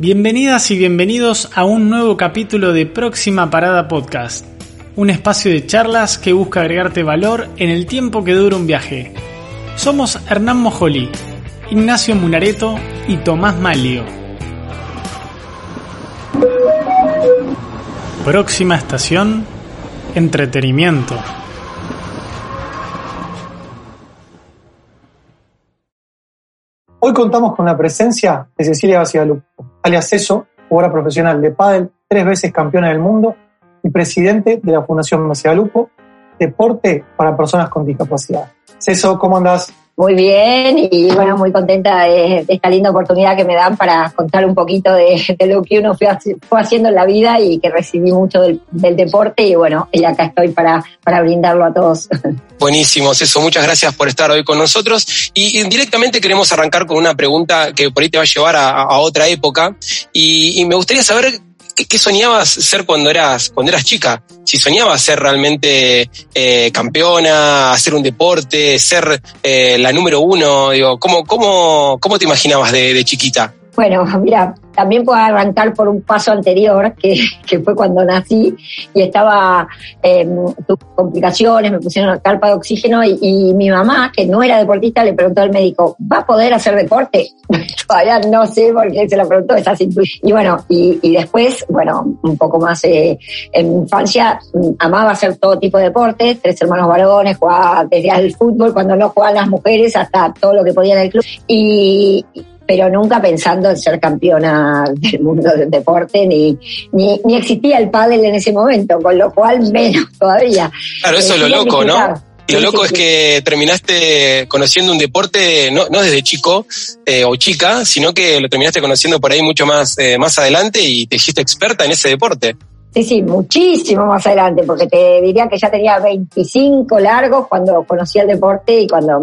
Bienvenidas y bienvenidos a un nuevo capítulo de Próxima Parada Podcast, un espacio de charlas que busca agregarte valor en el tiempo que dura un viaje. Somos Hernán Mojoli, Ignacio Munareto y Tomás Malio. Próxima estación, entretenimiento. Hoy contamos con la presencia de Cecilia Basigalupo, alias Ceso, jugadora profesional de pádel, tres veces campeona del mundo y presidente de la Fundación Basigalupo, Deporte para Personas con Discapacidad. Ceso, ¿cómo andás? Muy bien y bueno, muy contenta de, esta linda oportunidad que me dan para contar un poquito de, lo que uno fue, haciendo en la vida y que recibí mucho del, deporte y bueno, y acá estoy para, para brindarlo a todos. Buenísimo, eso. Muchas gracias por estar hoy con nosotros. Y, directamente queremos arrancar con una pregunta que por ahí te va a llevar a, otra época. Y me gustaría saber ¿qué, soñabas ser cuando eras, cuando eras chica? Si soñabas ser realmente eh, campeona, hacer un deporte, ser eh, la número uno, digo, ¿cómo, cómo, cómo te imaginabas de, de chiquita? Bueno, mira, también puedo arrancar por un paso anterior, que, que fue cuando nací y estaba, eh, tuve complicaciones, me pusieron una carpa de oxígeno y, mi mamá, que no era deportista, le preguntó al médico, ¿va a poder hacer deporte? Todavía no sé por qué se lo preguntó, esa Y bueno, y, después, bueno, un poco más eh, en infancia, amaba hacer todo tipo de deportes, tres hermanos varones, jugaba desde el fútbol, cuando no jugaban las mujeres, hasta todo lo que podía en el club. Y, pero nunca pensando en ser campeona del mundo del deporte, ni, ni, ni existía el pádel en ese momento, con lo cual menos todavía. Claro, eso es lo loco, ¿no? Lo loco es que terminaste conociendo un deporte no, no desde chico eh, o chica, sino que lo terminaste conociendo por ahí mucho más, eh, más adelante y te hiciste experta en ese deporte. Sí, sí, muchísimo más adelante, porque te diría que ya tenía 25 largos cuando conocí el deporte y cuando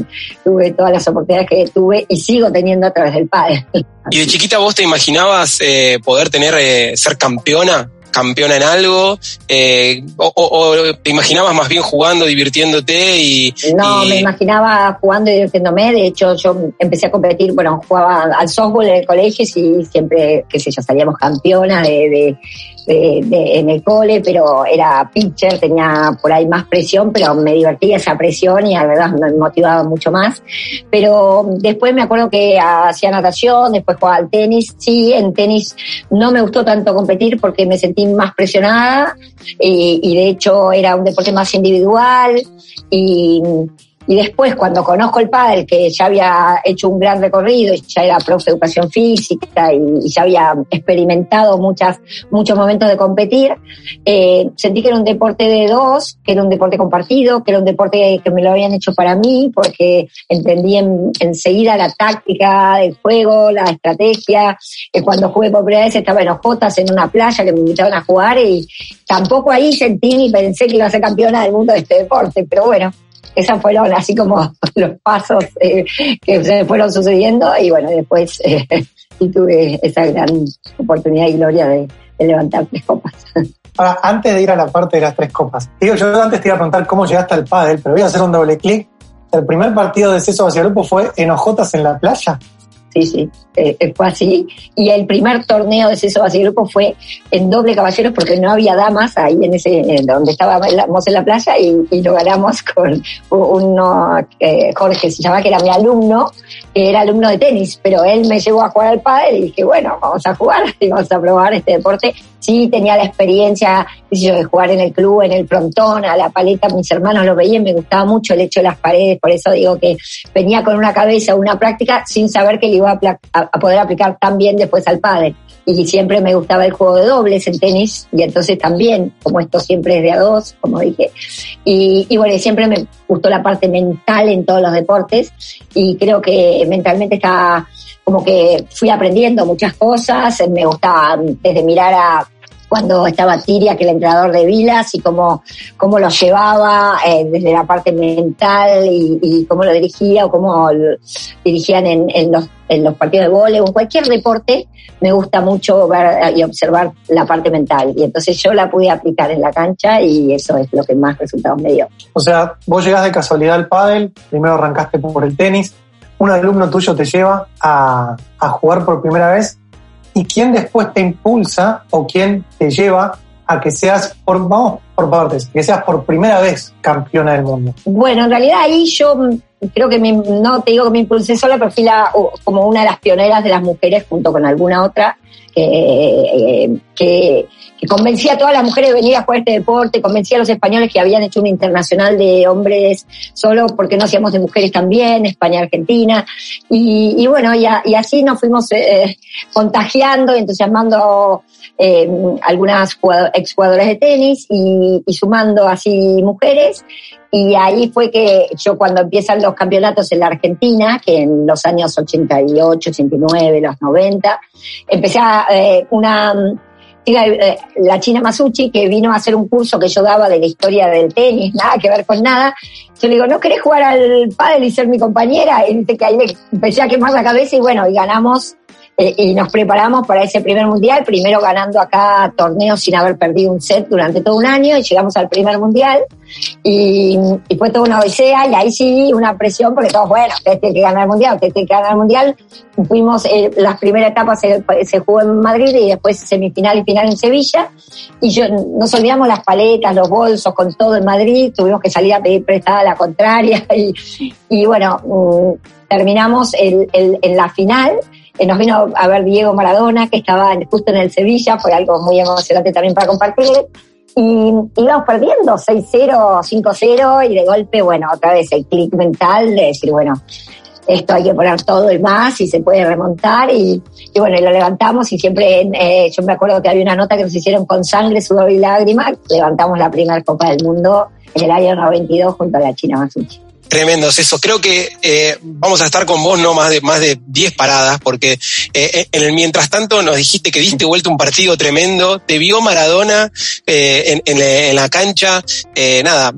tuve todas las oportunidades que tuve y sigo teniendo a través del padre. ¿Y de chiquita vos te imaginabas eh, poder tener, eh, ser campeona? campeona en algo? Eh, o, te imaginabas más bien jugando, divirtiéndote? y No, me imaginaba jugando y divirtiéndome. De hecho, yo empecé a competir, bueno, jugaba al softball en el colegio y siempre, qué sé yo, salíamos campeonas de de, en el cole, pero era pitcher, tenía por ahí más presión, pero me divertía esa presión y la verdad me motivaba mucho más. Pero después me acuerdo que hacía natación, después jugaba al tenis. Sí, en tenis no me gustó tanto competir porque me sentí más presionada y, y de hecho era un deporte más individual y y después, cuando conozco el padre, que ya había hecho un gran recorrido, ya era profe de educación física y, ya había experimentado muchas, muchos momentos de competir, eh, sentí que era un deporte de dos, que era un deporte compartido, que era un deporte que me lo habían hecho para mí, porque entendí enseguida la táctica del juego, la estrategia. que cuando jugué por primera vez estaba en Ojotas, en una playa que me invitaron a jugar y tampoco ahí sentí ni pensé que iba a ser campeona del mundo de este deporte, pero bueno, esas fueron así como los pasos eh, que se fueron sucediendo y bueno, después eh, tuve esa gran oportunidad y gloria de, levantar tres copas. Ahora, antes de ir a la parte de las tres copas, digo, yo antes te iba a preguntar cómo llegaste al pádel, pero voy a hacer un doble clic. El primer partido de Ceso hacia grupo fue en Ojotas en la playa sí, sí, eh, eh, fue así. Y el primer torneo de Ceso Grupo fue en doble caballeros porque no había damas ahí en ese, donde estábamos en la playa y, lo ganamos con uno, eh, Jorge se llama, que era mi alumno, que era alumno de tenis, pero él me llevó a jugar al padre y dije, bueno, vamos a jugar y vamos a probar este deporte. Sí, tenía la experiencia de jugar en el club, en el frontón, a la paleta, mis hermanos lo veían, me gustaba mucho el hecho de las paredes, por eso digo que venía con una cabeza, una práctica, sin saber que le iba a, poder aplicar también después al padre. Y siempre me gustaba el juego de dobles en tenis, y entonces también, como esto siempre es de a dos, como dije. Y, bueno, siempre me gustó la parte mental en todos los deportes, y creo que mentalmente está como que fui aprendiendo muchas cosas, me gustaba desde mirar a cuando estaba Tiria, que el entrenador de Vilas, y cómo, cómo lo llevaba eh, desde la parte mental y, cómo lo dirigía o cómo dirigían en, los, en los partidos de vóley o en cualquier deporte, me gusta mucho ver y observar la parte mental. Y entonces yo la pude aplicar en la cancha y eso es lo que más resultados me dio. O sea, vos llegás de casualidad al pádel, primero arrancaste por el tenis, un alumno tuyo te lleva a jugar por primera vez y quién después te impulsa o quién te lleva a que seas, por, vamos por partes, que seas por primera vez campeona del mundo? Bueno, en realidad ahí yo creo que no te digo que me impulsé sola, pero fui la, como una de las pioneras de las mujeres junto con alguna otra que, que, convencía a todas las mujeres de venir a jugar este deporte, convencía a los españoles que habían hecho un internacional de hombres solo porque no hacíamos de mujeres también, España-Argentina. Y, bueno, y, así nos fuimos eh, contagiando y entusiasmando eh, algunas exjugadoras de tenis y, y sumando así mujeres. Y ahí fue que yo cuando empiezan los campeonatos en la Argentina, que en los años 88, 89, los 90, empecé a eh, una la China Masucci, que vino a hacer un curso que yo daba de la historia del tenis, nada que ver con nada. Yo le digo, ¿no querés jugar al pádel y ser mi compañera? Y dice que ahí me empecé a quemar la cabeza y bueno, y ganamos eh, y nos preparamos para ese primer mundial, primero ganando acá torneos sin haber perdido un set durante todo un año y llegamos al primer mundial y, fue toda una odisea y ahí sí una presión porque todos, bueno, usted tiene que ganar el mundial, usted tiene que ganar el mundial. Fuimos, eh, las primeras etapas se, se, jugó en Madrid y después semifinal y final en Sevilla y yo, nos olvidamos las paletas, los bolsos, con todo en Madrid, tuvimos que salir a pedir prestada la contraria y, y bueno, mm, terminamos el, el, en la final nos vino a ver Diego Maradona, que estaba justo en el Sevilla, fue algo muy emocionante también para compartir. Y íbamos perdiendo 6-0, 5-0 y de golpe, bueno, otra vez el clic mental de decir, bueno, esto hay que poner todo y más y se puede remontar y, y bueno, y lo levantamos y siempre, eh, yo me acuerdo que había una nota que nos hicieron con sangre, sudor y lágrimas, levantamos la primera Copa del Mundo en el año 92 junto a la China Masucci. Tremendos eso. Creo que eh, vamos a estar con vos no más de más de 10 paradas, porque eh, eh, en el mientras tanto nos dijiste que diste vuelta un partido tremendo. Te vio Maradona en, en, la cancha. nada,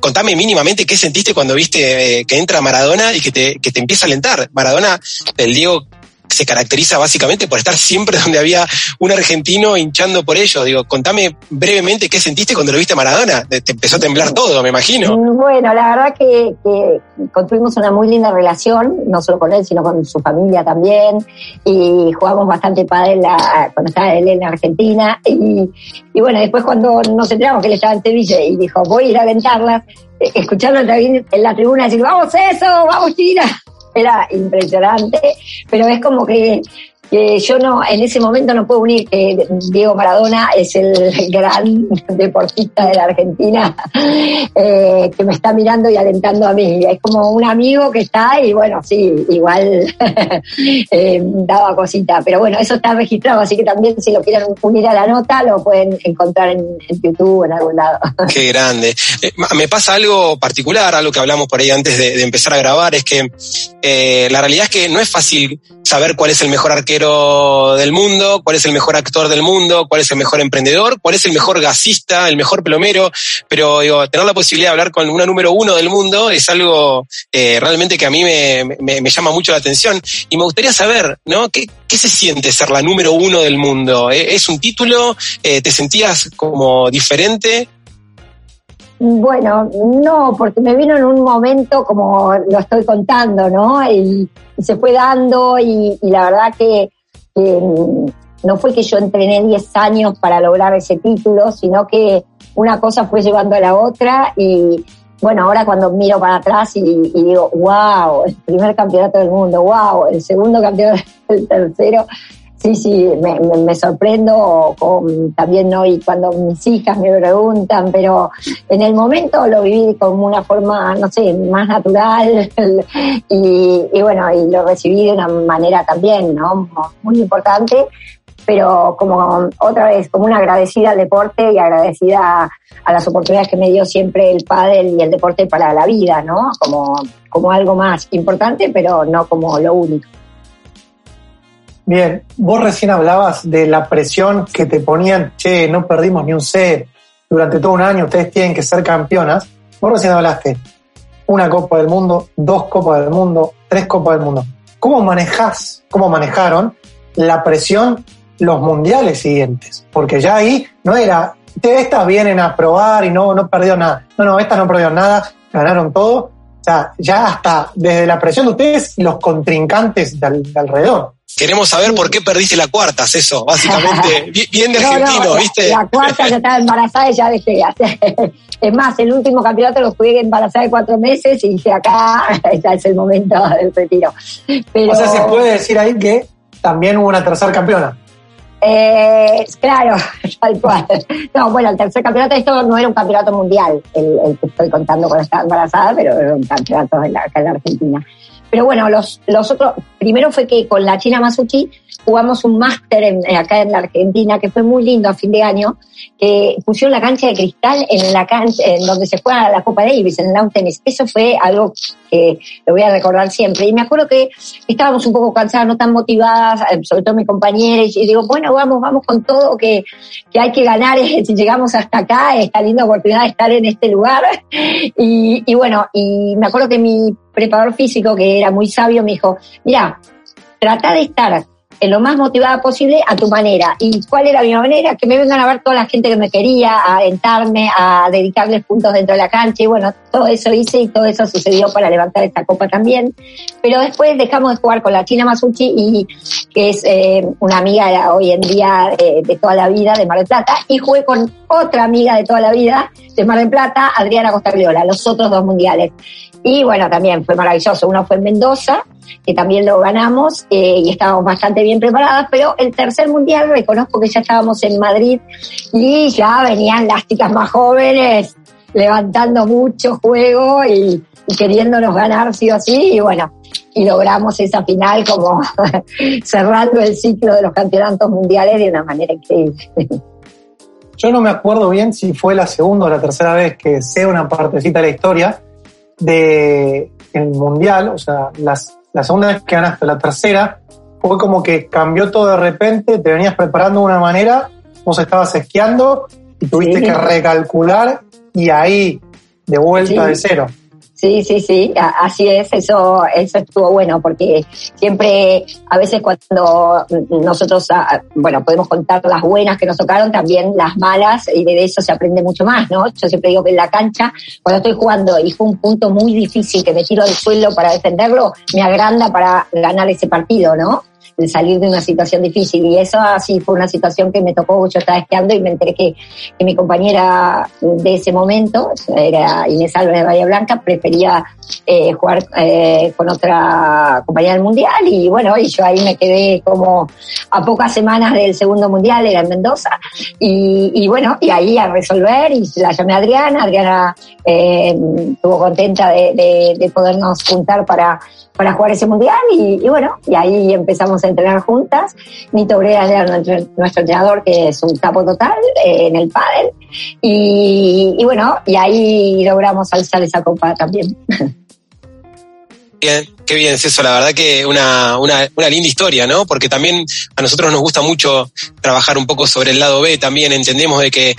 contame mínimamente qué sentiste cuando viste que entra Maradona y que te, que te empieza a alentar. Maradona, el Diego se caracteriza básicamente por estar siempre donde había un argentino hinchando por ellos. Digo, contame brevemente qué sentiste cuando lo viste a Maradona. Te empezó a temblar todo, me imagino. Bueno, la verdad que, construimos una muy linda relación, no solo con él, sino con su familia también. Y jugamos bastante padre la, cuando estaba él en Argentina. Y, y bueno, después cuando nos enteramos que él estaba en Sevilla y dijo, voy a ir a aventarlas, eh, escuchando en la tribuna decir, vamos eso, vamos China era impresionante, pero es como que que yo no, en ese momento no puedo unir que Diego Maradona es el gran deportista de la Argentina eh, que me está mirando y alentando a mí. Es como un amigo que está y bueno, sí, igual eh, daba cosita. Pero bueno, eso está registrado, así que también si lo quieren unir a la nota lo pueden encontrar en, YouTube o en algún lado. Qué grande. Eh, me pasa algo particular, algo que hablamos por ahí antes de, empezar a grabar, es que la realidad es que no es fácil saber cuál es el mejor arquero del mundo, cuál es el mejor actor del mundo, cuál es el mejor emprendedor, cuál es el mejor gasista, el mejor plomero, pero digo, tener la posibilidad de hablar con una número uno del mundo es algo eh, realmente que a mí me, me, llama mucho la atención y me gustaría saber, ¿no? ¿Qué, qué se siente ser la número uno del mundo? ¿Eh? ¿Es un título? Eh, ¿Te sentías como diferente? Bueno, no, porque me vino en un momento como lo estoy contando, ¿no? Y, se fue dando y, la verdad que, no fue que yo entrené 10 años para lograr ese título, sino que una cosa fue llevando a la otra y bueno, ahora cuando miro para atrás y, y digo, wow, el primer campeonato del mundo, wow, el segundo campeonato, el tercero, Sí, sí, me, me, sorprendo con, también hoy cuando mis hijas me preguntan, pero en el momento lo viví como una forma, no sé, más natural y, y bueno, y lo recibí de una manera también, ¿no? Muy importante, pero como otra vez, como una agradecida al deporte y agradecida a las oportunidades que me dio siempre el pádel y el deporte para la vida, ¿no? Como, como algo más importante, pero no como lo único. Bien, vos recién hablabas de la presión que te ponían, che, no perdimos ni un set durante todo un año, ustedes tienen que ser campeonas. Vos recién hablaste, una Copa del Mundo, dos Copas del Mundo, tres Copas del Mundo. ¿Cómo manejás, cómo manejaron la presión los mundiales siguientes? Porque ya ahí no era, estas vienen a probar y no, no perdió nada. No, no, estas no perdieron nada, ganaron todo O sea, ya hasta desde la presión de ustedes los contrincantes de, alrededor. Queremos saber por qué perdiste la cuarta, eso, básicamente. bien de argentino, ¿viste? La, cuarta yo estaba embarazada y ya dejé. Es más, el último campeonato lo jugué embarazada de cuatro meses y dije acá, ya es el momento del retiro. Pero, o sea, se puede decir ahí que también hubo una tercera campeona. Eh, claro, tal cual. No, bueno, el tercer campeonato, esto no era un campeonato mundial, el, que estoy contando cuando estaba embarazada, pero era un campeonato acá en la Argentina. Pero bueno, los, los otros, primero fue que con la China Masuchi jugamos un máster acá en la Argentina que fue muy lindo a fin de año, que pusieron la cancha de cristal en la cancha en donde se juega la Copa Davis, en el tennis. Eso fue algo que lo voy a recordar siempre. Y me acuerdo que estábamos un poco cansadas, no tan motivadas, eh, sobre todo mi compañera, y digo, bueno, vamos, vamos con todo, que, que hay que ganar, si llegamos hasta acá, esta linda oportunidad de estar en este lugar. Y bueno, y me acuerdo que mi preparador físico, que era muy sabio, me dijo, mira, trata de estar lo más motivada posible a tu manera. ¿Y cuál era mi manera? Que me vengan a ver toda la gente que me quería, a alentarme, a dedicarles puntos dentro de la cancha. Y bueno, todo eso hice y todo eso sucedió para levantar esta copa también. Pero después dejamos de jugar con la China Masuchi, y, que es eh, una amiga hoy en día eh, de toda la vida de Mar del Plata, y jugué con otra amiga de toda la vida de Mar del Plata, Adriana Costa Costagliola, los otros dos mundiales. Y bueno, también fue maravilloso. Uno fue en Mendoza, que también lo ganamos eh, y estábamos bastante bien preparadas, pero el tercer mundial reconozco que ya estábamos en Madrid y ya venían las chicas más jóvenes levantando mucho juego y, queriéndonos ganar sí o sí. Y bueno, y logramos esa final como cerrando el ciclo de los campeonatos mundiales de una manera increíble. Yo no me acuerdo bien si fue la segunda o la tercera vez que sé una partecita de la historia, de mundial, o sea, las, la segunda vez que ganaste, la tercera, fue como que cambió todo de repente, te venías preparando de una manera, vos estabas esquiando y tuviste que recalcular y ahí de vuelta de cero. Sí, sí, sí, así es, eso, eso estuvo bueno, porque siempre, a veces cuando nosotros, ah, bueno, podemos contar las buenas que nos tocaron, también las malas, y de eso se aprende mucho más, ¿no? Yo siempre digo que en la cancha, cuando estoy jugando y fue un punto muy difícil que me tiro al suelo para defenderlo, me agranda para ganar ese partido, ¿no? De salir de una situación difícil. Y eso así fue una situación que me tocó, yo estaba esquiando y me enteré que, que mi compañera de ese momento, era Inés Álvarez de Bahía Blanca, prefería eh, jugar eh, con otra compañera del mundial. Y bueno, y yo ahí me quedé como a pocas semanas del segundo mundial, era en Mendoza, y, bueno, y ahí a resolver y la llamé a Adriana, Adriana eh, estuvo contenta de, de, podernos juntar para, para jugar ese mundial y, y, bueno, y ahí empezamos a entrenar juntas. Nito Brea era nuestro, entrenador que es un capo total eh, en el pádel y, y bueno, y ahí logramos alzar esa copa también. Bien, qué bien es eso, la verdad que una, una, una, linda historia, ¿no? Porque también a nosotros nos gusta mucho trabajar un poco sobre el lado B, también entendemos de que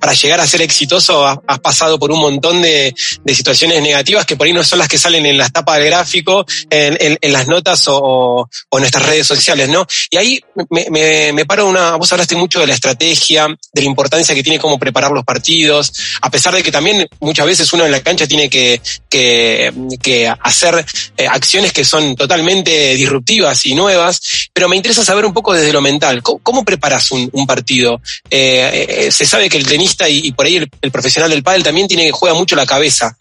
para llegar a ser exitoso has, pasado por un montón de, de, situaciones negativas que por ahí no son las que salen en las tapas del gráfico, en, en, las notas o, o, nuestras redes sociales, ¿no? Y ahí me, me, me paro una, vos hablaste mucho de la estrategia, de la importancia que tiene cómo preparar los partidos, a pesar de que también muchas veces uno en la cancha tiene que, que, que hacer eh, acciones que son totalmente disruptivas y nuevas, pero me interesa saber un poco desde lo mental, ¿cómo, preparas un, partido? Eh, eh, se sabe que el tenista y, por ahí el, profesional del pádel también tiene juega mucho la cabeza.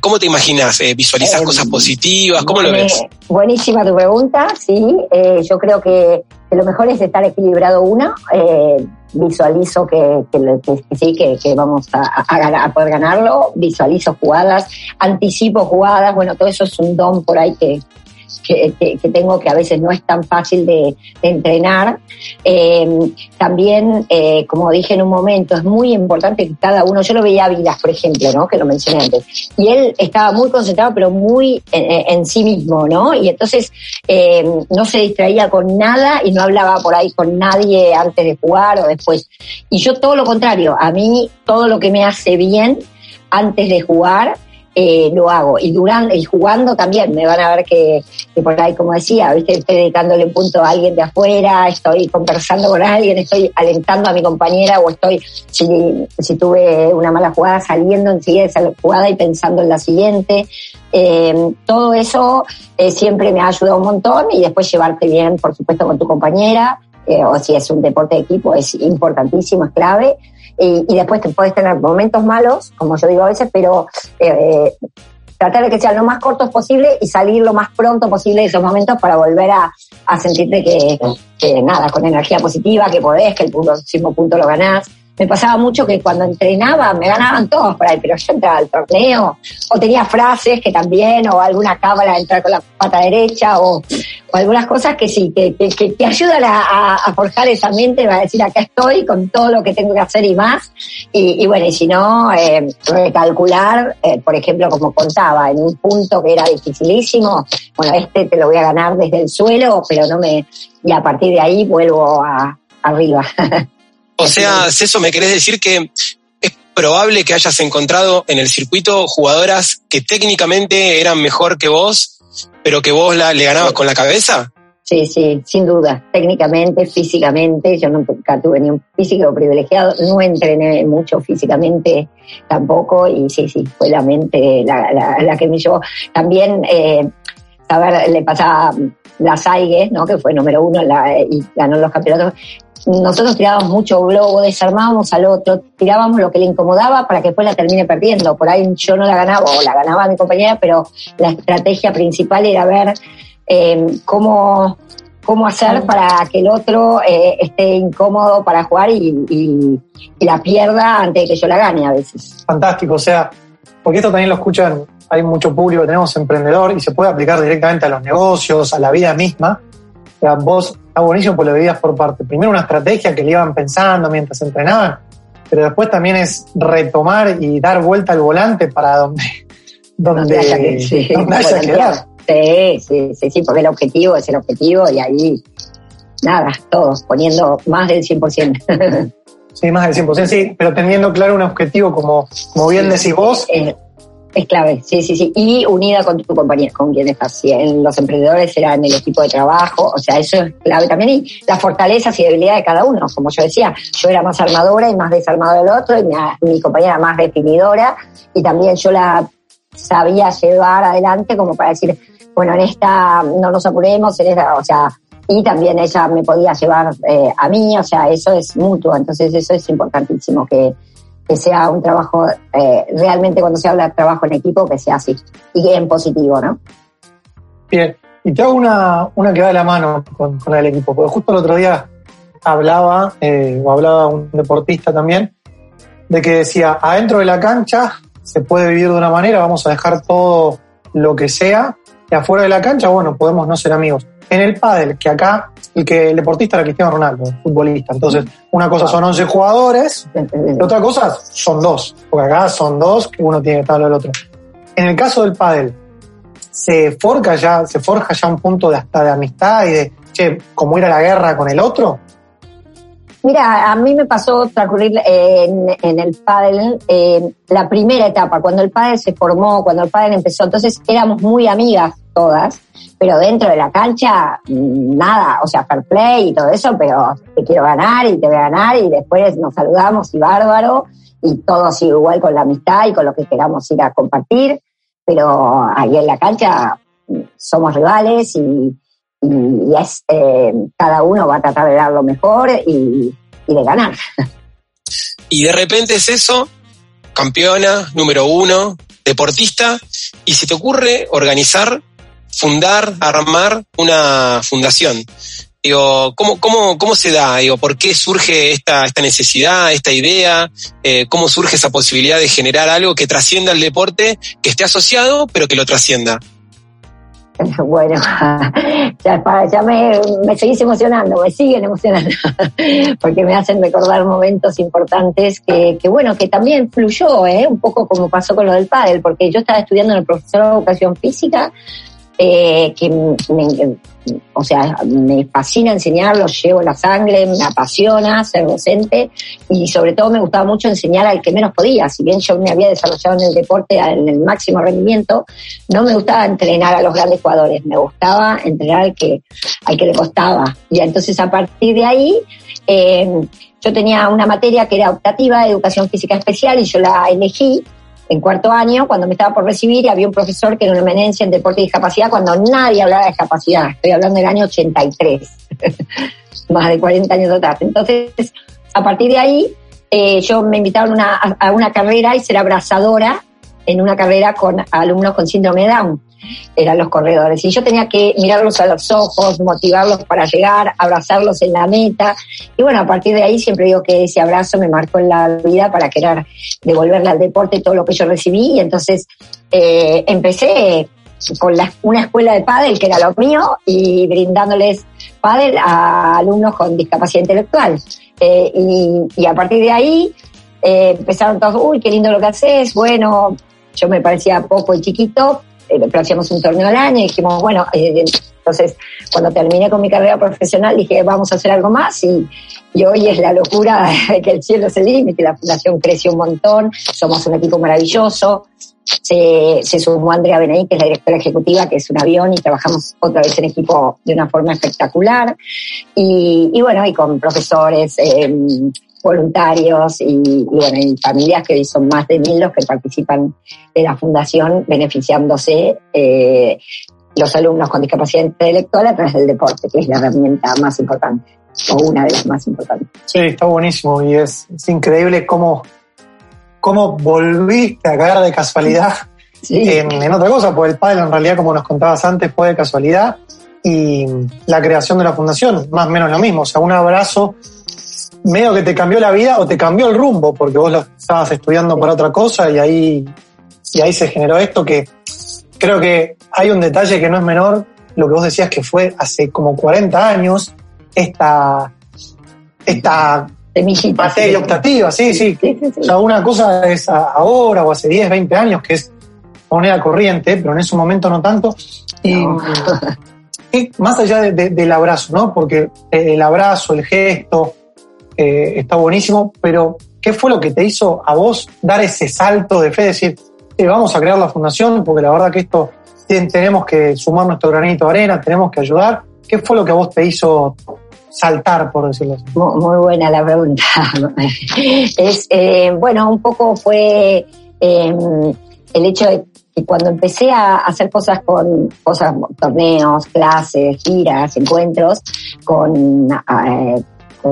¿Cómo te imaginas? ¿Visualizas cosas positivas? ¿Cómo lo ves? Buenísima tu pregunta, sí. yo creo que, lo mejor es estar equilibrado uno visualizo que, sí, que, vamos a, poder ganarlo, visualizo jugadas, anticipo jugadas, bueno, todo eso es un don por ahí que, que, tengo que a veces no es tan fácil de, entrenar. Eh, también, eh, como dije en un momento, es muy importante que cada uno, yo lo veía a Vidas, por ejemplo, ¿no? que lo mencioné antes, y él estaba muy concentrado, pero muy en, sí mismo, ¿no? Y entonces eh, no se distraía con nada y no hablaba por ahí con nadie antes de jugar o después. Y yo todo lo contrario, a mí todo lo que me hace bien antes de jugar eh, lo hago. Y durante, y jugando también, me van a ver que, que por ahí, como decía, ¿viste? estoy dedicándole un punto a alguien de afuera, estoy conversando con alguien, estoy alentando a mi compañera o estoy, si, si tuve una mala jugada, saliendo enseguida de esa jugada y pensando en la siguiente. Eh, todo eso eh, siempre me ha ayudado un montón y después llevarte bien, por supuesto, con tu compañera, eh, o si es un deporte de equipo, es importantísimo, es clave. Y, y, después te puedes tener momentos malos, como yo digo a veces, pero eh, tratar de que sean lo más cortos posible y salir lo más pronto posible de esos momentos para volver a, a sentirte que, que, nada, con energía positiva, que podés, que el próximo punto lo ganás me pasaba mucho que cuando entrenaba me ganaban todos por ahí, pero yo entraba al torneo, o tenía frases que también, o alguna cábala de entrar con la pata derecha, o, algunas cosas que sí, que, que, te ayudan a, forjar esa mente, va a decir acá estoy con todo lo que tengo que hacer y más. Y, y bueno, y si no, eh, recalcular, eh, por ejemplo, como contaba, en un punto que era dificilísimo, bueno, este te lo voy a ganar desde el suelo, pero no me, y a partir de ahí vuelvo a, arriba. O sea, eso me querés decir que es probable que hayas encontrado en el circuito jugadoras que técnicamente eran mejor que vos, pero que vos la, le ganabas con la cabeza. Sí, sí, sin duda. Técnicamente, físicamente, yo nunca tuve ni un físico privilegiado, no entrené mucho físicamente tampoco, y sí, sí, fue la mente la, la, la que me llevó. También, eh, a ver, le pasaba la Saigue, ¿no? que fue número uno la, y ganó los campeonatos, nosotros tirábamos mucho globo, desarmábamos al otro, tirábamos lo que le incomodaba para que después la termine perdiendo. Por ahí yo no la ganaba o la ganaba mi compañera, pero la estrategia principal era ver eh, cómo, cómo hacer para que el otro eh, esté incómodo para jugar y, y, y, la pierda antes de que yo la gane a veces. Fantástico, o sea, porque esto también lo escuchan, hay mucho público, tenemos emprendedor y se puede aplicar directamente a los negocios, a la vida misma. Sea, vos está buenísimo porque lo veías por parte. Primero una estrategia que le iban pensando mientras entrenaban, pero después también es retomar y dar vuelta al volante para donde, donde, haya que, sí, donde haya que dar. Sí, sí, sí, sí, porque el objetivo es el objetivo y ahí, nada, todos poniendo más del 100%. Sí, más del 100%, sí, pero teniendo claro un objetivo, como, como bien sí, decís vos. Eh, es clave, sí, sí, sí. Y unida con tu compañía, con quien estás. Si en los emprendedores será en el equipo de trabajo, o sea, eso es clave también. Y las fortalezas y debilidades de cada uno. Como yo decía, yo era más armadora y más desarmado del otro, y mi, mi compañera más definidora, y también yo la sabía llevar adelante como para decir, bueno, en esta no nos apuremos, en esta, o sea, y también ella me podía llevar eh, a mí, o sea, eso es mutuo, entonces eso es importantísimo que, que sea un trabajo, eh, realmente cuando se habla de trabajo en equipo, que sea así y en positivo, ¿no? Bien, y te hago una, una que va de la mano con, con el equipo, porque justo el otro día hablaba, eh, o hablaba un deportista también, de que decía, adentro de la cancha se puede vivir de una manera, vamos a dejar todo lo que sea, afuera de la cancha, bueno, podemos no ser amigos. En el pádel, que acá el que el deportista era Cristiano Ronaldo, futbolista. Entonces, una cosa son 11 jugadores, y otra cosa son dos, porque acá son dos que uno tiene que estar al otro. En el caso del pádel, se forja ya, se forja ya un punto de hasta de amistad y de, che, como ir a la guerra con el otro. Mira, a mí me pasó transcurrir en, en el pádel eh, la primera etapa, cuando el pádel se formó, cuando el pádel empezó, entonces éramos muy amigas todas, pero dentro de la cancha nada, o sea, fair play y todo eso, pero te quiero ganar y te voy a ganar y después nos saludamos y bárbaro y todo así igual con la amistad y con lo que queramos ir a compartir, pero ahí en la cancha somos rivales y, y es, eh, cada uno va a tratar de dar lo mejor y, y, de ganar. Y de repente es eso, campeona, número uno, deportista, y se te ocurre organizar, fundar, armar una fundación. Digo, ¿cómo, cómo, cómo se da? Digo, ¿por qué surge esta, esta necesidad, esta idea? Eh, ¿Cómo surge esa posibilidad de generar algo que trascienda el deporte, que esté asociado, pero que lo trascienda? Bueno, ya, ya me, me, seguís emocionando, me siguen emocionando, porque me hacen recordar momentos importantes que, bueno, que también fluyó, ¿eh? un poco como pasó con lo del pádel, porque yo estaba estudiando en el profesor de educación física eh, que me, o sea, me fascina enseñar, lo llevo la sangre, me apasiona ser docente y sobre todo me gustaba mucho enseñar al que menos podía. Si bien yo me había desarrollado en el deporte en el máximo rendimiento, no me gustaba entrenar a los grandes jugadores, me gustaba entrenar al que, al que le costaba. Y entonces a partir de ahí, eh, yo tenía una materia que era optativa, educación física especial, y yo la elegí en cuarto año, cuando me estaba por recibir, había un profesor que era una eminencia en deporte y discapacidad, cuando nadie hablaba de discapacidad. Estoy hablando del año 83, más de 40 años atrás. Entonces, a partir de ahí, eh, yo me invitaron a una carrera y ser abrazadora en una carrera con alumnos con síndrome de Down eran los corredores. Y yo tenía que mirarlos a los ojos, motivarlos para llegar, abrazarlos en la meta. Y bueno, a partir de ahí siempre digo que ese abrazo me marcó en la vida para querer devolverle al deporte todo lo que yo recibí. Y entonces eh, empecé con una escuela de pádel que era lo mío y brindándoles pádel a alumnos con discapacidad intelectual. Eh, y, a partir de ahí eh, empezaron todos, uy, qué lindo lo que haces, bueno, yo me parecía poco y chiquito, eh, pero hacíamos un torneo al año y dijimos, bueno, eh, entonces cuando terminé con mi carrera profesional dije, vamos a hacer algo más y, y hoy es la locura que el cielo se límite, la fundación creció un montón, somos un equipo maravilloso, se, se sumó Andrea Benaí, que es la directora ejecutiva, que es un avión, y trabajamos otra vez en equipo de una forma espectacular. Y, y bueno, y con profesores, eh, voluntarios y, bueno, y familias que son más de mil los que participan de la fundación beneficiándose eh, los alumnos con discapacidad intelectual a través del deporte, que es la herramienta más importante o una de las más importantes. Sí, está buenísimo y es, increíble cómo, cómo volviste a caer de casualidad en, otra cosa, porque el padre en realidad, como nos contabas antes, fue de casualidad y la creación de la fundación, más o menos lo mismo, o sea, un abrazo medio que te cambió la vida o te cambió el rumbo, porque vos lo estabas estudiando para otra cosa y ahí, y ahí se generó esto que creo que hay un detalle que no es menor, lo que vos decías que fue hace como 40 años, esta, esta materia optativa, sí, sí. O sea, una cosa es ahora o hace 10, 20 años que es moneda corriente, pero en ese momento no tanto. Y, más allá del abrazo, ¿no? Porque el abrazo, el gesto, eh, está buenísimo, pero ¿qué fue lo que te hizo a vos dar ese salto de fe, decir, eh, vamos a crear la fundación, porque la verdad que esto tenemos que sumar nuestro granito de arena, tenemos que ayudar? ¿Qué fue lo que a vos te hizo saltar, por decirlo así? Muy, buena la pregunta. es, eh, bueno, un poco fue em, el hecho de que cuando empecé a hacer cosas con cosas, torneos, clases, giras, encuentros, con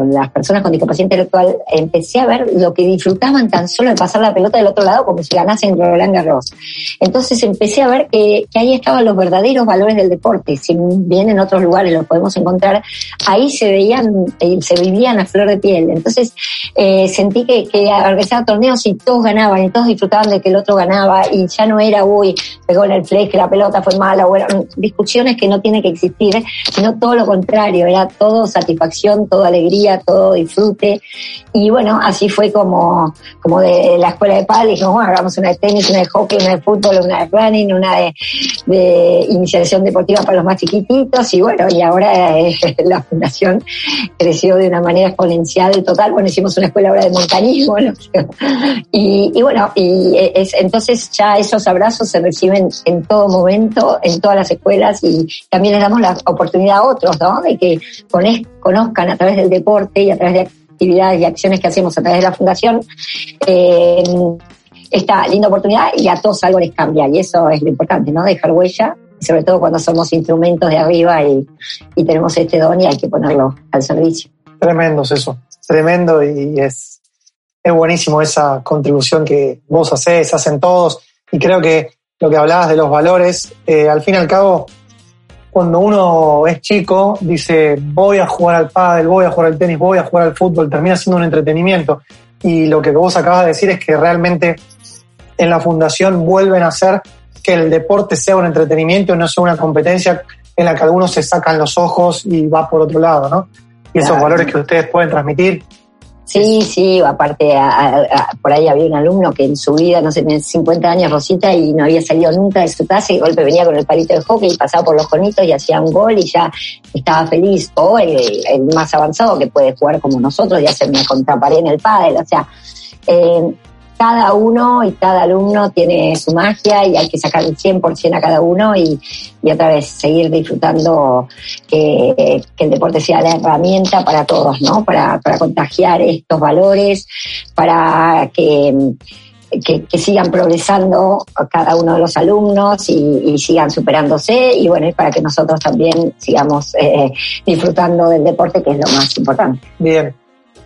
las personas con discapacidad intelectual, empecé a ver lo que disfrutaban tan solo de pasar la pelota del otro lado como si ganasen Roland Garros. Entonces empecé a ver que, ahí estaban los verdaderos valores del deporte. Si bien en otros lugares los podemos encontrar, ahí se veían, eh, se vivían a flor de piel. Entonces eh, sentí que, que organizaba torneos y todos ganaban y todos disfrutaban de que el otro ganaba y ya no era, uy, pegó en el flex, que la pelota fue mala, o eran discusiones que no tienen que existir, sino todo lo contrario, era todo satisfacción, toda alegría todo disfrute. Y bueno, así fue como, como de la escuela de padres, dijimos, bueno, hagamos una de tenis, una de hockey, una de fútbol, una de running, una de, de iniciación deportiva para los más chiquititos. Y bueno, y ahora eh, la fundación creció de una manera exponencial total. Bueno, hicimos una escuela ahora de montañismo, y, y, bueno, y es, entonces ya esos abrazos se reciben en todo momento, en todas las escuelas y también les damos la oportunidad a otros, ¿no? De que conozcan a través del deporte y a través de actividades y acciones que hacemos a través de la fundación, eh, esta linda oportunidad y a todos algo les cambia y eso es lo importante, ¿no? Dejar huella, sobre todo cuando somos instrumentos de arriba y, tenemos este don y hay que ponerlo al servicio. Tremendo es eso, tremendo y es, es buenísimo esa contribución que vos hacés, hacen todos y creo que lo que hablabas de los valores, eh, al fin y al cabo cuando uno es chico, dice, voy a jugar al pádel, voy a jugar al tenis, voy a jugar al fútbol, termina siendo un entretenimiento. Y lo que vos acabas de decir es que realmente en la fundación vuelven a hacer que el deporte sea un entretenimiento y no sea una competencia en la que algunos se sacan los ojos y va por otro lado, ¿no? Y esos valores que ustedes pueden transmitir Sí, sí, aparte por ahí había un alumno que en su vida, no sé, en 50 años Rosita y no había salido nunca de su casa y de golpe venía con el palito de hockey y pasaba por los jonitos y hacía un gol y ya estaba feliz. O el, más avanzado que puede jugar como nosotros y hacer una contrapared en el pádel, o sea, eh, cada uno y cada alumno tiene su magia y hay que sacar el 100% a cada uno y, otra vez seguir disfrutando que, el deporte sea la herramienta para todos, ¿no? Para, contagiar estos valores, para que, que, sigan progresando cada uno de los alumnos y, sigan superándose y bueno, y para que nosotros también sigamos eh, disfrutando del deporte, que es lo más importante. Bien,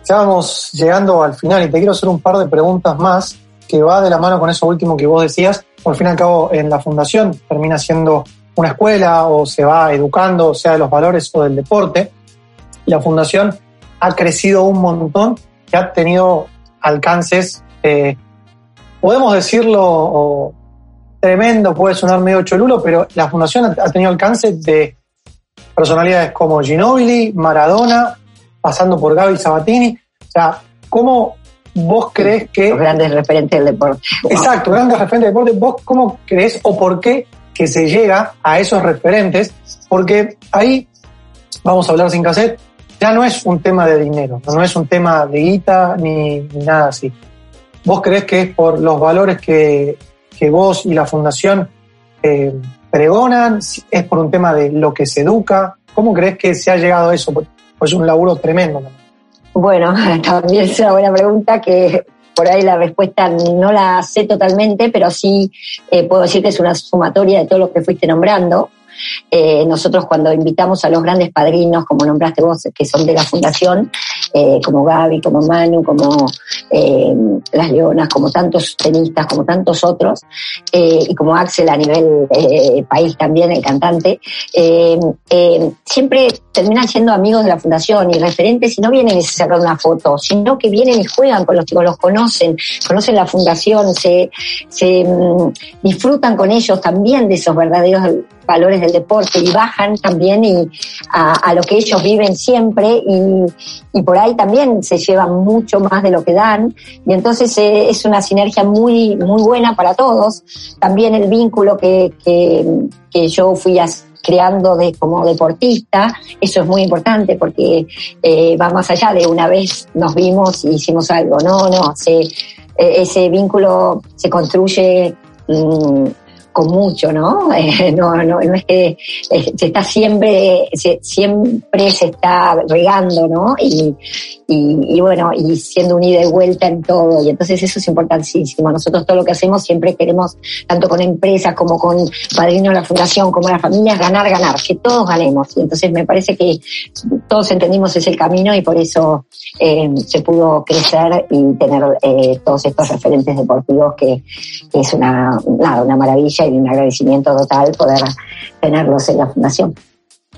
ya vamos llegando al final y te quiero hacer un par de preguntas más que va de la mano con eso último que vos decías. Por fin y al cabo, en la fundación termina siendo una escuela o se va educando, sea de los valores o del deporte. La fundación ha crecido un montón y ha tenido alcances, eh, podemos decirlo, tremendo, puede sonar medio cholulo, pero la fundación ha tenido alcance de personalidades como Ginobili, Maradona, pasando por Gaby Sabatini. O sea, ¿cómo vos crees que... Los grandes referentes del deporte. Exacto, grandes referentes del deporte. ¿Vos cómo crees o por qué que se llega a esos referentes? Porque ahí, vamos a hablar sin cassette, ya no es un tema de dinero, no es un tema de guita ni, nada así. ¿Vos crees que es por los valores que, que vos y la fundación eh, pregonan? ¿Es por un tema de lo que se educa? ¿Cómo crees que se ha llegado a eso? Pues un laburo tremendo. Bueno, también es una buena pregunta que por ahí la respuesta no la sé totalmente, pero sí eh, puedo decir que es una sumatoria de todo lo que fuiste nombrando. Eh, nosotros cuando invitamos a los grandes padrinos, como nombraste vos, que son de la fundación, eh, como Gaby, como Manu, como eh, Las Leonas, como tantos tenistas, como tantos otros, y como Axel a nivel país también, el cantante, siempre terminan siendo amigos de la fundación y referentes y no vienen y se sacan una foto, sino que vienen y juegan con los chicos, los conocen, conocen la fundación, se, se mm, disfrutan con ellos también de esos verdaderos valores del deporte y bajan también y a, lo que ellos viven siempre y, y, por ahí también se llevan mucho más de lo que dan. Y entonces eh, es una sinergia muy muy buena para todos. También el vínculo que, que, yo fui creando de, como deportista, eso es muy importante porque eh, va más allá de una vez nos vimos y hicimos algo, no, no, se, eh, ese vínculo se construye mm, con mucho, ¿no? Eh, no, no, no es que eh, se está siempre, siempre se está regando, ¿no? Y, y, bueno, y siendo un ida y vuelta en todo. Y entonces eso es importantísimo. Nosotros todo lo que hacemos siempre queremos, tanto con empresas como con padrinos de la fundación, como las familias, ganar, ganar, que todos ganemos. Y entonces me parece que todos entendimos ese camino y por eso eh, se pudo crecer y tener todos estos referentes deportivos que, que es una, nada, una maravilla y un agradecimiento total poder tenerlos en la fundación.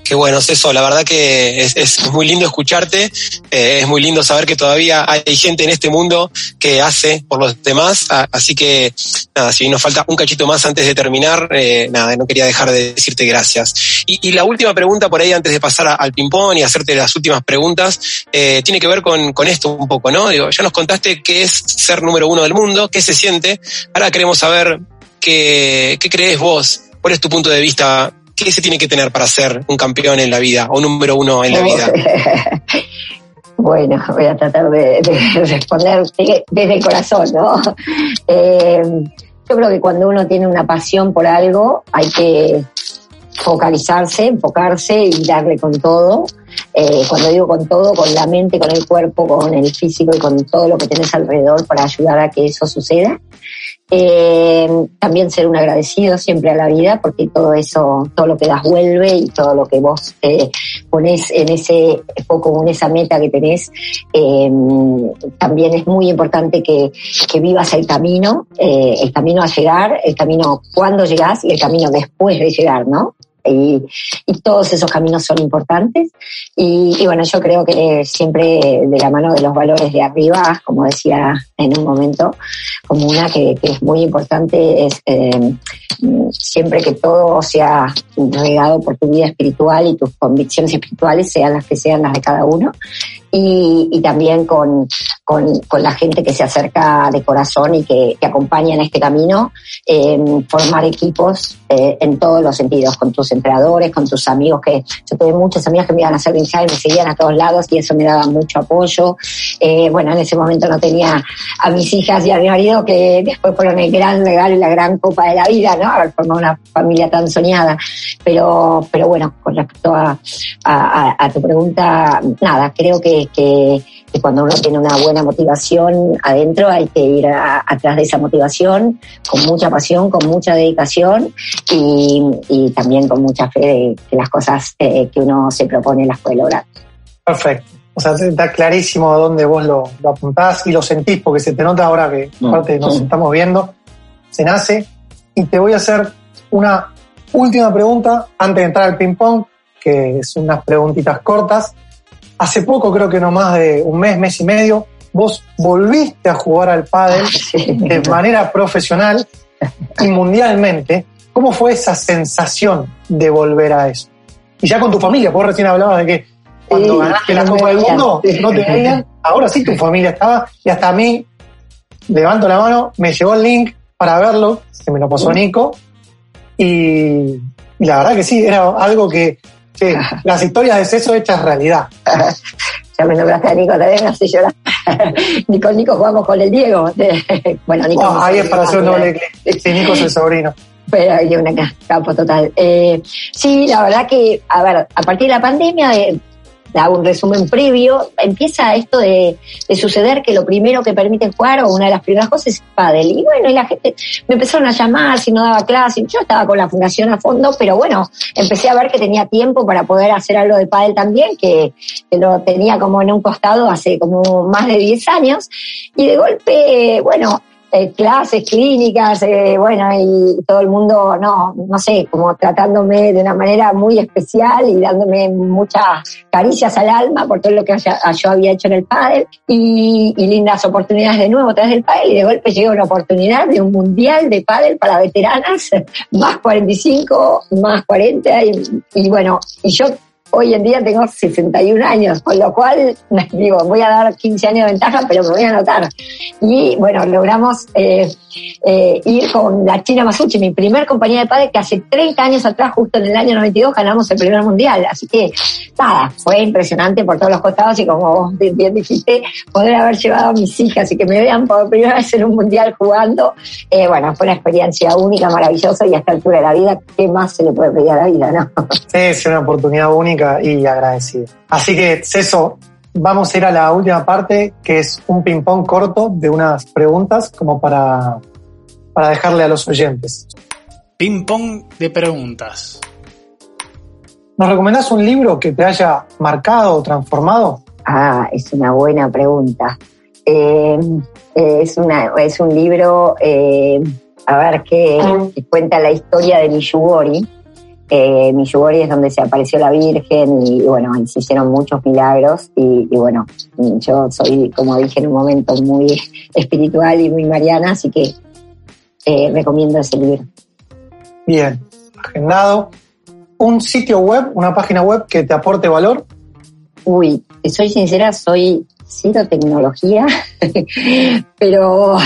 Qué bueno, eso, la verdad que es, muy lindo escucharte, eh, es muy lindo saber que todavía hay gente en este mundo que hace por los demás, así que nada, si nos falta un cachito más antes de terminar, eh, nada, no quería dejar de decirte gracias. Y, la última pregunta por ahí antes de pasar al ping-pong y hacerte las últimas preguntas, eh, tiene que ver con, esto un poco, ¿no? Ya nos contaste qué es ser número uno del mundo, qué se siente, ahora queremos saber qué, qué crees vos, cuál es tu punto de vista ¿Qué se tiene que tener para ser un campeón en la vida o número uno en la vida? Bueno, voy a tratar de, responder desde el corazón, ¿no? Eh, yo creo que cuando uno tiene una pasión por algo, hay que focalizarse, enfocarse y darle con todo. Eh, cuando digo con todo, con la mente, con el cuerpo, con el físico y con todo lo que tenés alrededor para ayudar a que eso suceda. Eh, también ser un agradecido siempre a la vida, porque todo eso, todo lo que das vuelve y todo lo que vos eh, pones en ese foco, en esa meta que tenés, eh, también es muy importante que, que vivas el camino, eh, el camino a llegar, el camino cuando llegás y el camino después de llegar, ¿no? Y, todos esos caminos son importantes. Y, bueno, yo creo que siempre de la mano de los valores de arriba, como decía en un momento, como una que, es muy importante, es eh, siempre que todo sea regado por tu vida espiritual y tus convicciones espirituales sean las que sean las de cada uno. Y, también con, la gente que se acerca de corazón y que, acompaña en este camino, formar equipos eh, en todos los sentidos, con tus entrenadores, con tus amigos, que yo tuve muchas amigas que me iban a hacer hinchar y me seguían a todos lados y eso me daba mucho apoyo. Eh, bueno, en ese momento no tenía a mis hijas y a mi marido que después fueron el gran regalo y la gran copa de la vida, ¿no? Haber formado una familia tan soñada. Pero, pero bueno, con respecto a, a tu pregunta, nada, creo que que, cuando uno tiene una buena motivación adentro hay que ir atrás de esa motivación con mucha pasión, con mucha dedicación y, también con mucha fe de que las cosas eh, que uno se propone las puede lograr. Perfecto. O sea, está clarísimo a dónde vos lo, apuntás y lo sentís, porque se te nota ahora que mm. aparte nos estamos viendo, se nace. Y te voy a hacer una última pregunta antes de entrar al ping-pong, que es unas preguntitas cortas hace poco, creo que no más de un mes, mes y medio, vos volviste a jugar al pádel de manera profesional y mundialmente. ¿Cómo fue esa sensación de volver a eso? Y ya con tu familia, vos recién hablabas de que cuando ganaste la Copa del Mundo no te veían, ahora sí tu familia estaba y hasta a mí, levanto la mano, me llegó el link para verlo, que me lo pasó Nico, y la verdad que sí, era algo que Sí, las historias de sexo hechas realidad. ya me nombraste a Nico también, así llorar. Nico, Nico jugamos con el Diego. bueno, Nico. ahí es para hacer un doble clic. Sí, Nico es el sobrino. Pero hay una campo total. Eh, sí, la verdad que, a ver, a partir de la pandemia, eh, hago un resumen previo, empieza esto de, suceder que lo primero que permite jugar, o una de las primeras cosas, es pádel. Y bueno, y la gente me empezaron a llamar si no daba clase. Yo estaba con la fundación a fondo, pero bueno, empecé a ver que tenía tiempo para poder hacer algo de pádel también, que, que lo tenía como en un costado hace como más de 10 años. Y de golpe, bueno, eh, clases clínicas, eh, bueno, y todo el mundo, no, no sé, como tratándome de una manera muy especial y dándome muchas caricias al alma por todo lo que yo había hecho en el pádel y, lindas oportunidades de nuevo tras del pádel y de golpe llega una oportunidad de un mundial de pádel para veteranas, más 45, más 40 y, y bueno, y yo Hoy en día tengo 61 años, con lo cual, digo, voy a dar 15 años de ventaja, pero me voy a anotar. Y bueno, logramos eh, eh, ir con la China Masuchi, mi primer compañía de padre, que hace 30 años atrás, justo en el año 92, ganamos el primer mundial. Así que, nada, fue impresionante por todos los costados y como vos bien dijiste, poder haber llevado a mis hijas y que me vean por primera vez en un mundial jugando, eh, bueno, fue una experiencia única, maravillosa y a esta altura de la vida, ¿qué más se le puede pedir a la vida, no? Sí, es una oportunidad única y agradecido. Así que, Ceso, vamos a ir a la última parte, que es un ping-pong corto de unas preguntas como para, para dejarle a los oyentes. Ping-pong de preguntas. ¿Nos recomendás un libro que te haya marcado o transformado? Ah, es una buena pregunta. Eh, es, una, es un libro, eh, a ver, que, que, cuenta la historia de Miyugori, eh, Miyugori es donde se apareció la Virgen y, bueno, se hicieron muchos milagros y, bueno, yo soy, como dije en un momento, muy espiritual y muy mariana, así que eh, recomiendo ese libro. Bien, agendado. ¿Un sitio web, una página web que te aporte valor? Uy, soy sincera, soy cero tecnología, pero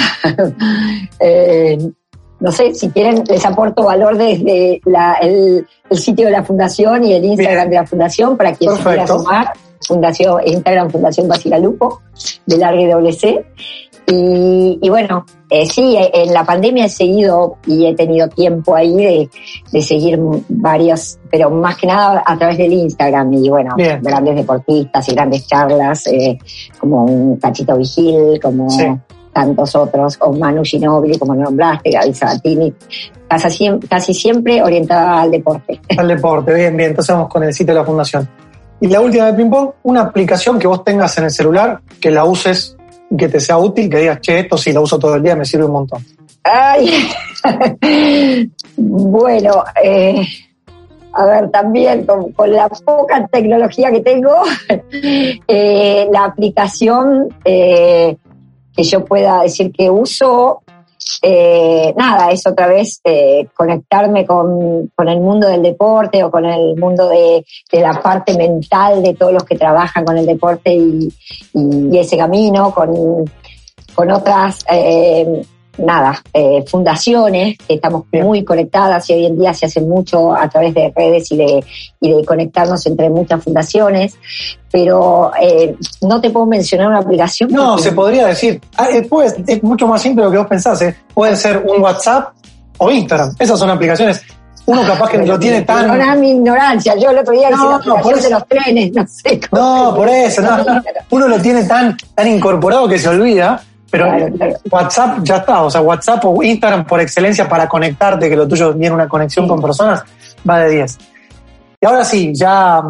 eh, no sé, si quieren, les aporto valor desde el, sitio de la fundación y el Instagram de la fundación para quien se quiera sumar. Fundación, Instagram Fundación Basilalupo, de Larga WC. Y, y bueno, eh, sí, en la pandemia he seguido y he tenido tiempo ahí de, de seguir varios, pero más que nada a través del Instagram. Y bueno, grandes deportistas y grandes charlas, eh, como un Cachito Vigil, como tantos otros, o Manu Ginobili, como nombraste, Gaby Sabatini, casi, casi siempre orientada al deporte. Al deporte, bien, bien, entonces vamos con el sitio de la fundación. Y la última de ping pong, una aplicación que vos tengas en el celular, que la uses que te sea útil, que digas, che, esto sí la uso todo el día, me sirve un montón. Ay, bueno, eh, a ver, también con, la poca tecnología que tengo, eh, la aplicación eh, que yo pueda decir que uso eh, nada, es otra vez eh, conectarme con, con, el mundo del deporte o con el mundo de, de, la parte mental de todos los que trabajan con el deporte y, y ese camino, con, con otras eh, nada, eh, fundaciones, que estamos muy conectadas y hoy en día se hace mucho a través de redes y de, y de conectarnos entre muchas fundaciones, pero eh, no te puedo mencionar una aplicación. No, se podría decir, ah, es mucho más simple de lo que vos pensás, ¿eh? puede ser un WhatsApp o Instagram, esas son aplicaciones. Uno capaz que lo tiene tan... Perdona mi ignorancia, yo el otro día no, hice la por de los trenes, no sé. No, por eso, no, uno lo tiene tan, tan incorporado que se olvida pero WhatsApp ya está, o sea, WhatsApp o Instagram por excelencia para conectarte, que lo tuyo viene una conexión con personas, va de 10. Y ahora sí, ya,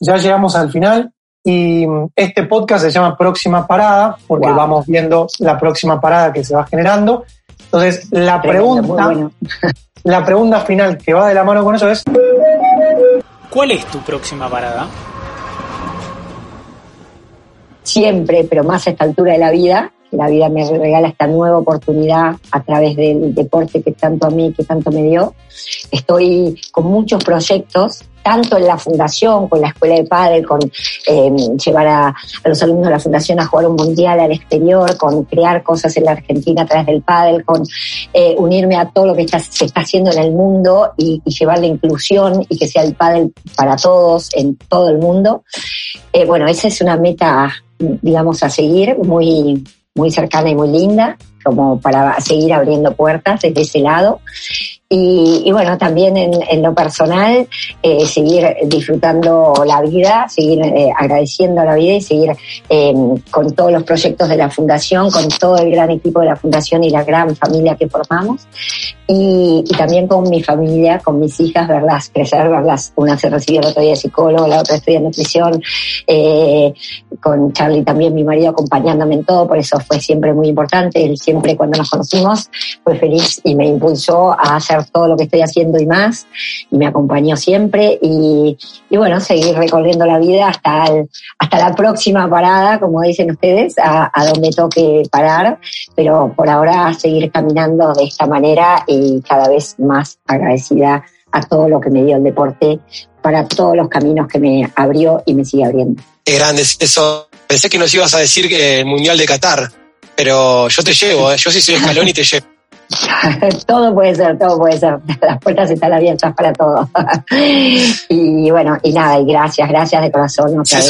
ya llegamos al final y este podcast se llama Próxima Parada, porque vamos viendo la próxima parada que se va generando. Entonces, la pregunta, la pregunta final que va de la mano con eso es... ¿Cuál es tu próxima parada? Siempre, pero más a esta altura de la vida, la vida me regala esta nueva oportunidad a través del deporte que tanto a mí, que tanto me dio. Estoy con muchos proyectos, tanto en la fundación, con la escuela de padre, con eh, llevar a, los alumnos de la fundación a jugar un mundial al exterior, con crear cosas en la Argentina a través del pádel, con eh, unirme a todo lo que se está haciendo en el mundo y, llevar la inclusión y que sea el pádel para todos en todo el mundo. Eh, bueno, esa es una meta, digamos, a seguir muy muy cercana y muy linda, como para seguir abriendo puertas desde ese lado. Y, bueno, también en, lo personal, eh, seguir disfrutando la vida, seguir eh, agradeciendo la vida y seguir eh, con todos los proyectos de la Fundación, con todo el gran equipo de la Fundación y la gran familia que formamos. Y, también con mi familia, con mis hijas, verlas crecer, verlas. Una se recibió el otro día de psicólogo, la otra estudia nutrición, con Charlie también, mi marido, acompañándome en todo, por eso fue siempre muy importante. Él siempre cuando nos conocimos fue feliz y me impulsó a hacer todo lo que estoy haciendo y más, y me acompañó siempre, y, bueno, seguir recorriendo la vida hasta, hasta la próxima parada, como dicen ustedes, a, donde toque parar, pero por ahora seguir caminando de esta manera y cada vez más agradecida a todo lo que me dio el deporte, para todos los caminos que me abrió y me sigue abriendo. Qué grande eso. Pensé que nos ibas a decir que el Mundial de Qatar, pero yo te llevo, ¿eh? yo sí soy escalón y te llevo. todo puede ser, todo puede ser. Las puertas están abiertas para todo. y bueno, y nada, y gracias, gracias de corazón. Te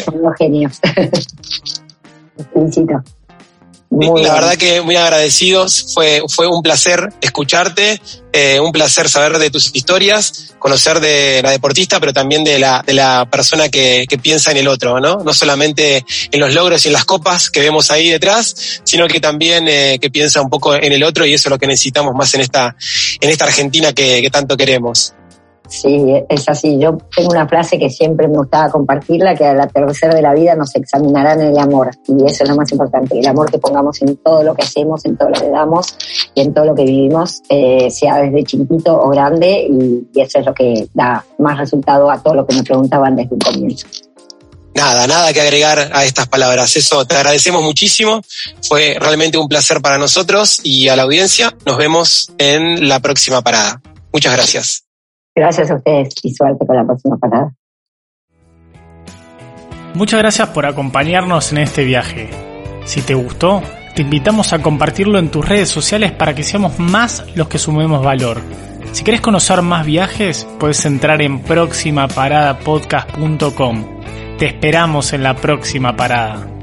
Son los genios. felicito la verdad que muy agradecidos, fue, fue un placer escucharte, eh, un placer saber de tus historias, conocer de la deportista, pero también de la, de la persona que, que piensa en el otro, ¿no? No solamente en los logros y en las copas que vemos ahí detrás, sino que también eh, que piensa un poco en el otro y eso es lo que necesitamos más en esta, en esta Argentina que, que tanto queremos. Sí, es así. Yo tengo una frase que siempre me gustaba compartirla, que al atardecer de la vida nos examinarán el amor. Y eso es lo más importante, el amor que pongamos en todo lo que hacemos, en todo lo que damos y en todo lo que vivimos, eh, sea desde chiquitito o grande, y, eso es lo que da más resultado a todo lo que me preguntaban desde un comienzo. Nada, nada que agregar a estas palabras. Eso, te agradecemos muchísimo. Fue realmente un placer para nosotros y a la audiencia. Nos vemos en la próxima parada. Muchas gracias. Gracias a ustedes y suerte con la próxima parada. Muchas gracias por acompañarnos en este viaje. Si te gustó, te invitamos a compartirlo en tus redes sociales para que seamos más los que sumemos valor. Si quieres conocer más viajes, puedes entrar en próximaparadapodcast.com. Te esperamos en la próxima parada.